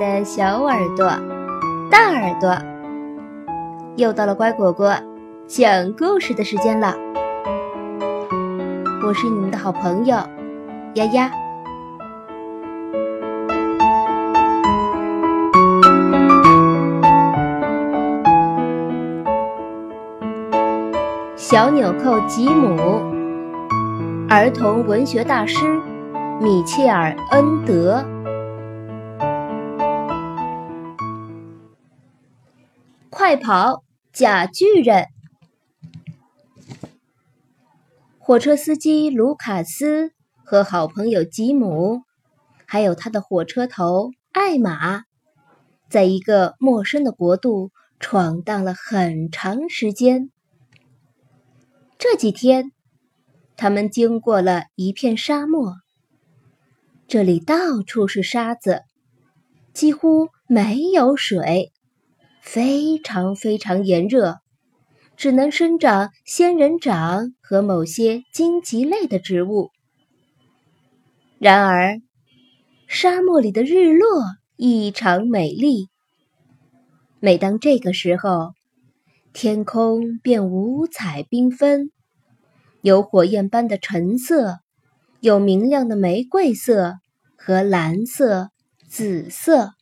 的小耳朵、大耳朵，又到了乖果果讲故事的时间了。我是你们的好朋友丫丫。小纽扣吉姆，儿童文学大师米切尔·恩德。快跑，假巨人！火车司机卢卡斯和好朋友吉姆，还有他的火车头艾玛，在一个陌生的国度闯荡了很长时间。这几天，他们经过了一片沙漠，这里到处是沙子，几乎没有水。非常非常炎热，只能生长仙人掌和某些荆棘类的植物。然而，沙漠里的日落异常美丽。每当这个时候，天空便五彩缤纷，有火焰般的橙色，有明亮的玫瑰色和蓝色、紫色。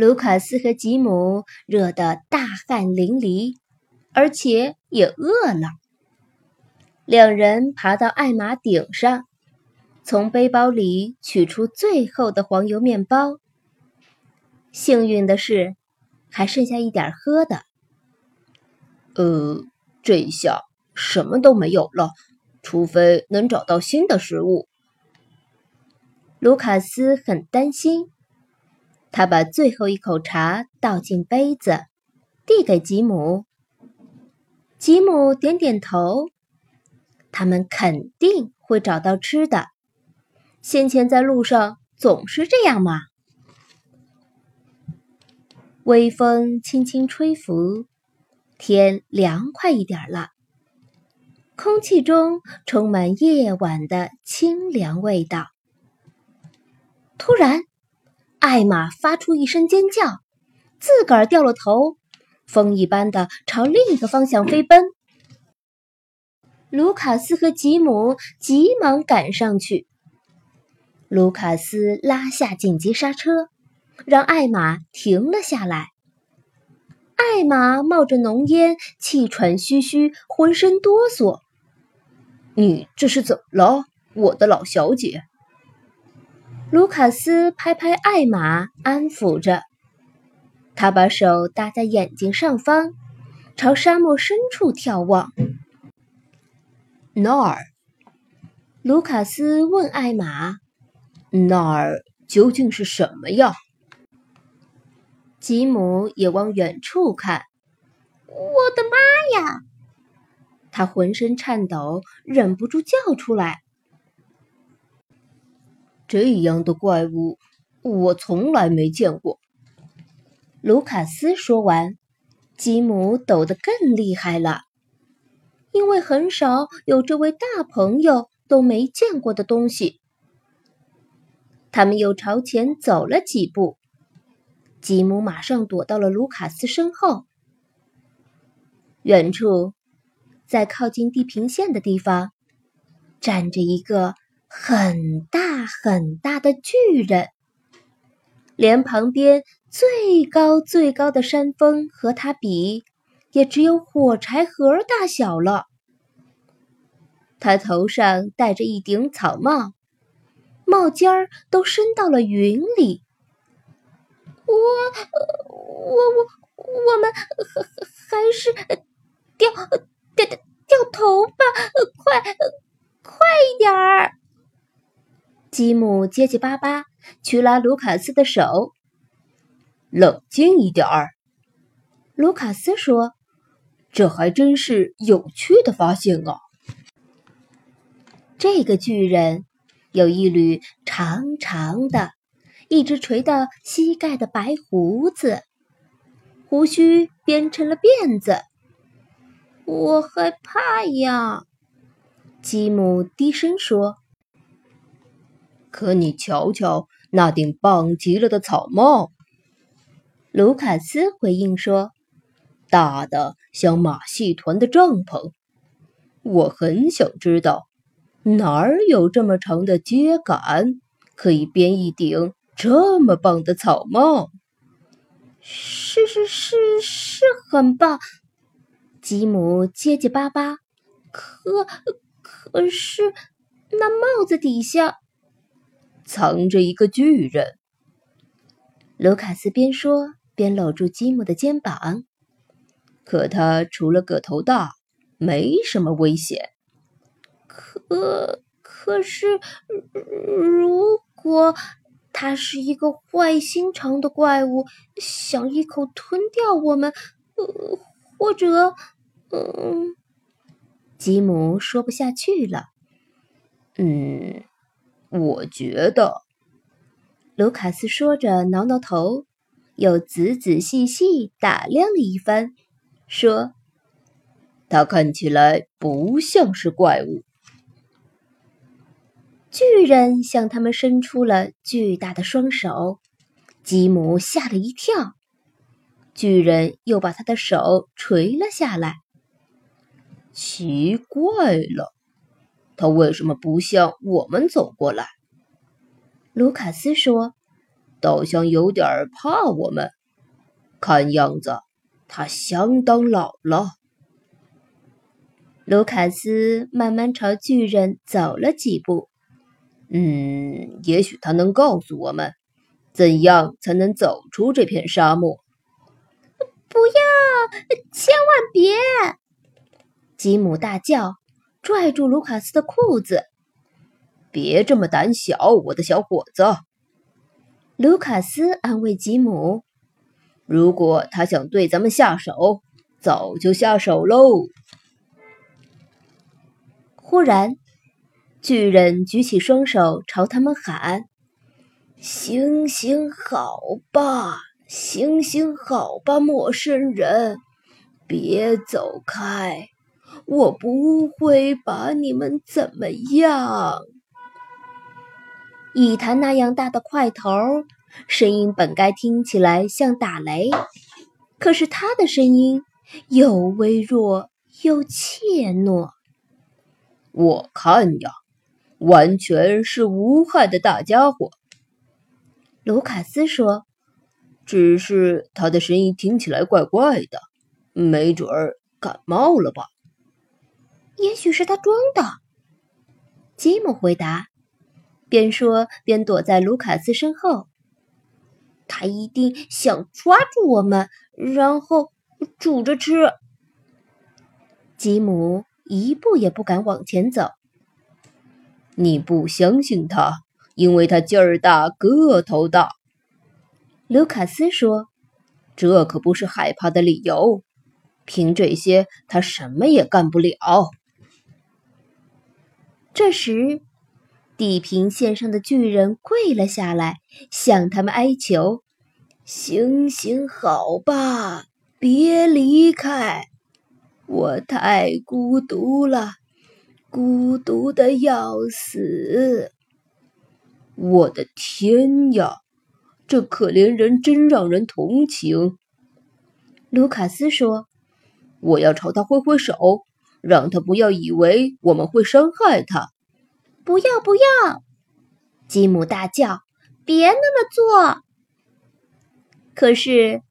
卢卡斯和吉姆热得大汗淋漓，而且也饿了。两人爬到艾玛顶上，从背包里取出最后的黄油面包。幸运的是，还剩下一点喝的。呃，这一下什么都没有了，除非能找到新的食物。卢卡斯很担心。他把最后一口茶倒进杯子，递给吉姆。吉姆点点头。他们肯定会找到吃的。先前在路上总是这样嘛。微风轻轻吹拂，天凉快一点了。空气中充满夜晚的清凉味道。突然。艾玛发出一声尖叫，自个儿掉了头，风一般的朝另一个方向飞奔。卢卡斯和吉姆急忙赶上去。卢卡斯拉下紧急刹车，让艾玛停了下来。艾玛冒着浓烟，气喘吁吁，浑身哆嗦。“你这是怎么了，我的老小姐？”卢卡斯拍拍艾玛，安抚着。他把手搭在眼睛上方，朝沙漠深处眺望。那儿，卢卡斯问艾玛：“那儿究竟是什么呀？”吉姆也往远处看。我的妈呀！他浑身颤抖，忍不住叫出来。这样的怪物，我从来没见过。卢卡斯说完，吉姆抖得更厉害了，因为很少有这位大朋友都没见过的东西。他们又朝前走了几步，吉姆马上躲到了卢卡斯身后。远处，在靠近地平线的地方，站着一个。很大很大的巨人，连旁边最高最高的山峰和他比，也只有火柴盒大小了。他头上戴着一顶草帽，帽尖儿都伸到了云里。我，我，我，我们还还是掉掉掉头吧！快，快一点儿！吉姆结结巴巴去拉卢卡斯的手。冷静一点儿，卢卡斯说：“这还真是有趣的发现啊！”这个巨人有一缕长长的、一直垂到膝盖的白胡子，胡须编成了辫子。我害怕呀，吉姆低声说。可你瞧瞧那顶棒极了的草帽。卢卡斯回应说：“大的像马戏团的帐篷。我很想知道，哪儿有这么长的秸秆，可以编一顶这么棒的草帽。”是是是是很棒，吉姆结结巴巴。可可是那帽子底下。藏着一个巨人。卢卡斯边说边搂住吉姆的肩膀。可他除了个头大，没什么危险。可可是，如果他是一个坏心肠的怪物，想一口吞掉我们，或者，嗯，吉姆说不下去了。嗯。我觉得，卢卡斯说着，挠挠头，又仔仔细细打量了一番，说：“他看起来不像是怪物。”巨人向他们伸出了巨大的双手，吉姆吓了一跳。巨人又把他的手垂了下来。奇怪了。他为什么不向我们走过来？卢卡斯说：“倒像有点怕我们。看样子，他相当老了。”卢卡斯慢慢朝巨人走了几步。嗯，也许他能告诉我们，怎样才能走出这片沙漠。不要，千万别！吉姆大叫。拽住卢卡斯的裤子，别这么胆小，我的小伙子。卢卡斯安慰吉姆：“如果他想对咱们下手，早就下手喽。”忽然，巨人举起双手朝他们喊：“行行好吧，行行好吧，陌生人，别走开。”我不会把你们怎么样。一弹那样大的块头，声音本该听起来像打雷，可是他的声音又微弱又怯懦。我看呀，完全是无害的大家伙。卢卡斯说：“只是他的声音听起来怪怪的，没准儿感冒了吧。”也许是他装的，吉姆回答，边说边躲在卢卡斯身后。他一定想抓住我们，然后煮着吃。吉姆一步也不敢往前走。你不相信他，因为他劲儿大，个头大。卢卡斯说：“这可不是害怕的理由。凭这些，他什么也干不了。”这时，地平线上的巨人跪了下来，向他们哀求：“行行好吧，别离开，我太孤独了，孤独的要死。”我的天呀，这可怜人真让人同情。卢卡斯说：“我要朝他挥挥手。”让他不要以为我们会伤害他。不要不要！吉姆大叫：“别那么做！”可是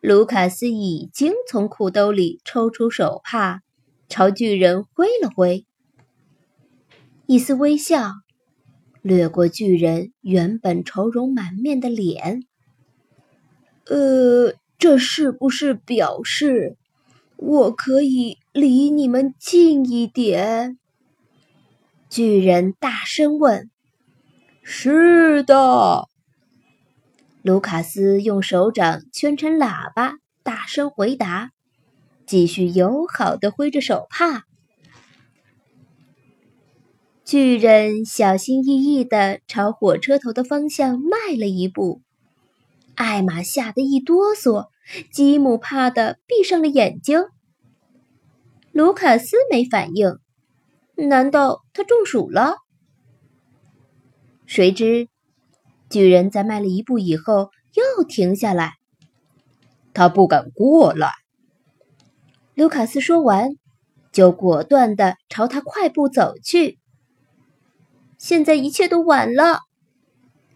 卢卡斯已经从裤兜里抽出手帕，朝巨人挥了挥。一丝微笑掠过巨人原本愁容满面的脸。呃，这是不是表示？我可以离你们近一点。巨人大声问：“是的。”卢卡斯用手掌圈成喇叭，大声回答，继续友好的挥着手帕。巨人小心翼翼的朝火车头的方向迈了一步，艾玛吓得一哆嗦。吉姆怕的闭上了眼睛。卢卡斯没反应，难道他中暑了？谁知巨人在迈了一步以后又停下来，他不敢过来。卢卡斯说完，就果断地朝他快步走去。现在一切都晚了，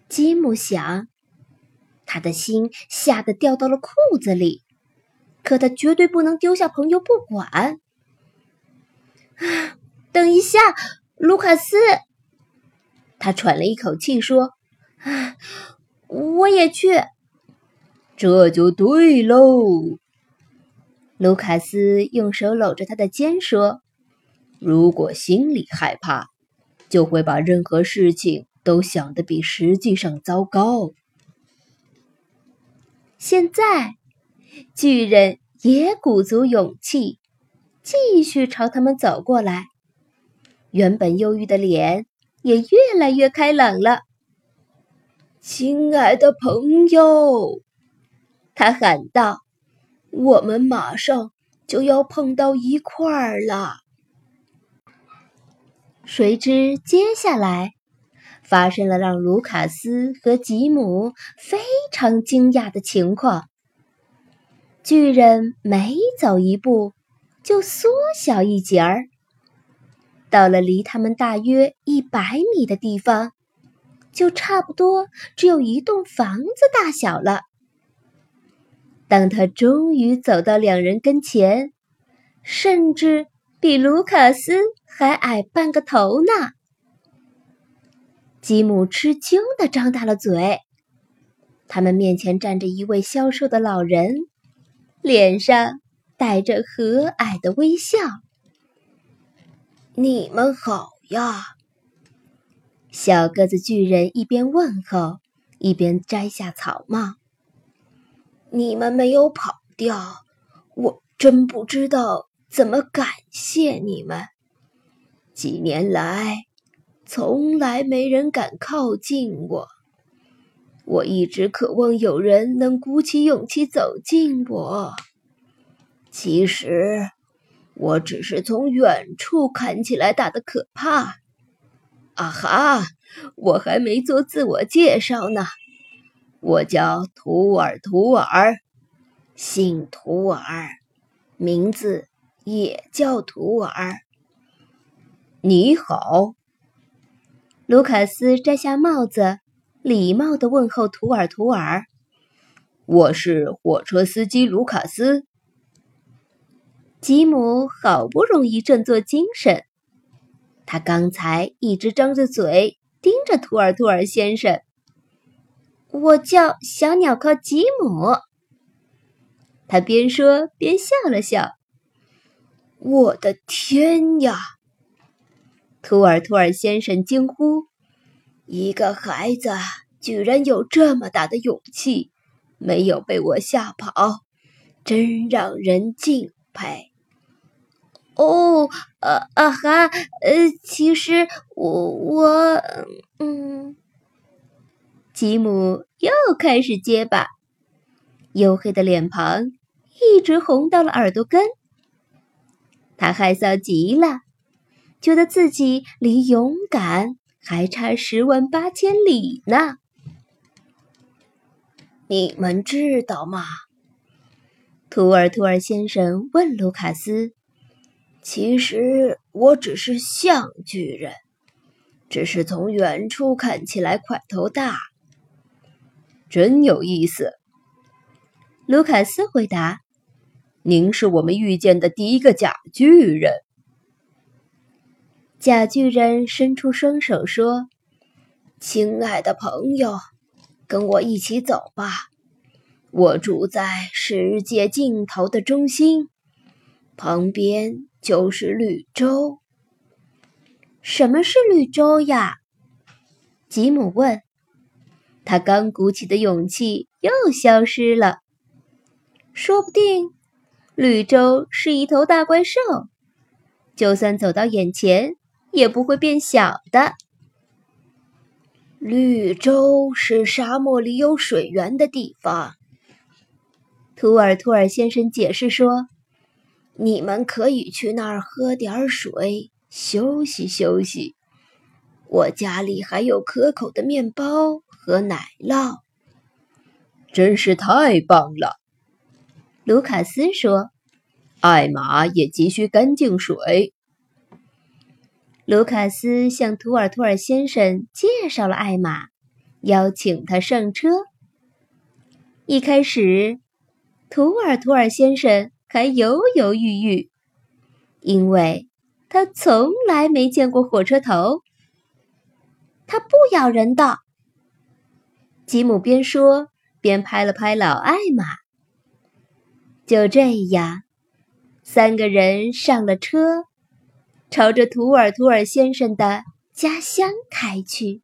吉姆想，他的心吓得掉到了裤子里。可他绝对不能丢下朋友不管。等一下，卢卡斯，他喘了一口气说：“啊我也去。”这就对喽。卢卡斯用手搂着他的肩说：“如果心里害怕，就会把任何事情都想得比实际上糟糕。”现在。巨人也鼓足勇气，继续朝他们走过来。原本忧郁的脸也越来越开朗了。亲爱的朋友，他喊道：“我们马上就要碰到一块儿了。”谁知接下来发生了让卢卡斯和吉姆非常惊讶的情况。巨人每走一步，就缩小一截儿。到了离他们大约一百米的地方，就差不多只有一栋房子大小了。当他终于走到两人跟前，甚至比卢卡斯还矮半个头呢。吉姆吃惊的张大了嘴。他们面前站着一位消瘦的老人。脸上带着和蔼的微笑。你们好呀，小个子巨人一边问候，一边摘下草帽。你们没有跑掉，我真不知道怎么感谢你们。几年来，从来没人敢靠近我。我一直渴望有人能鼓起勇气走近我。其实，我只是从远处看起来大的可怕。啊哈！我还没做自我介绍呢。我叫图尔图尔，姓图尔，名字也叫图尔。你好，卢卡斯摘下帽子。礼貌地问候图尔图尔：“我是火车司机卢卡斯。”吉姆好不容易振作精神，他刚才一直张着嘴盯着图尔图尔先生。我叫小鸟靠吉姆。他边说边笑了笑。我的天呀！图尔图尔先生惊呼。一个孩子居然有这么大的勇气，没有被我吓跑，真让人敬佩。哦，呃啊哈，呃，其实我我嗯，吉姆又开始结巴，黝黑的脸庞一直红到了耳朵根，他害臊极了，觉得自己离勇敢。还差十万八千里呢！你们知道吗？图尔图尔先生问卢卡斯：“其实我只是像巨人，只是从远处看起来块头大。”真有意思，卢卡斯回答：“您是我们遇见的第一个假巨人。”假巨人伸出双手说：“亲爱的朋友，跟我一起走吧。我住在世界尽头的中心，旁边就是绿洲。什么是绿洲呀？”吉姆问。他刚鼓起的勇气又消失了。说不定，绿洲是一头大怪兽，就算走到眼前。也不会变小的。绿洲是沙漠里有水源的地方。图尔图尔先生解释说：“你们可以去那儿喝点水，休息休息。我家里还有可口的面包和奶酪，真是太棒了。卢卡斯说：“艾玛也急需干净水。”卢卡斯向图尔图尔先生介绍了艾玛，邀请他上车。一开始，图尔图尔先生还犹犹豫豫，因为他从来没见过火车头。它不咬人的。吉姆边说边拍了拍老艾玛。就这样，三个人上了车。朝着图尔图尔先生的家乡开去。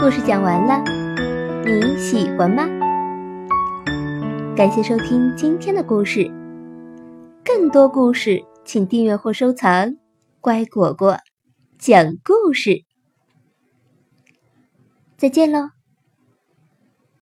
故事讲完了，你喜欢吗？感谢收听今天的故事，更多故事。请订阅或收藏，乖果果讲故事。再见喽。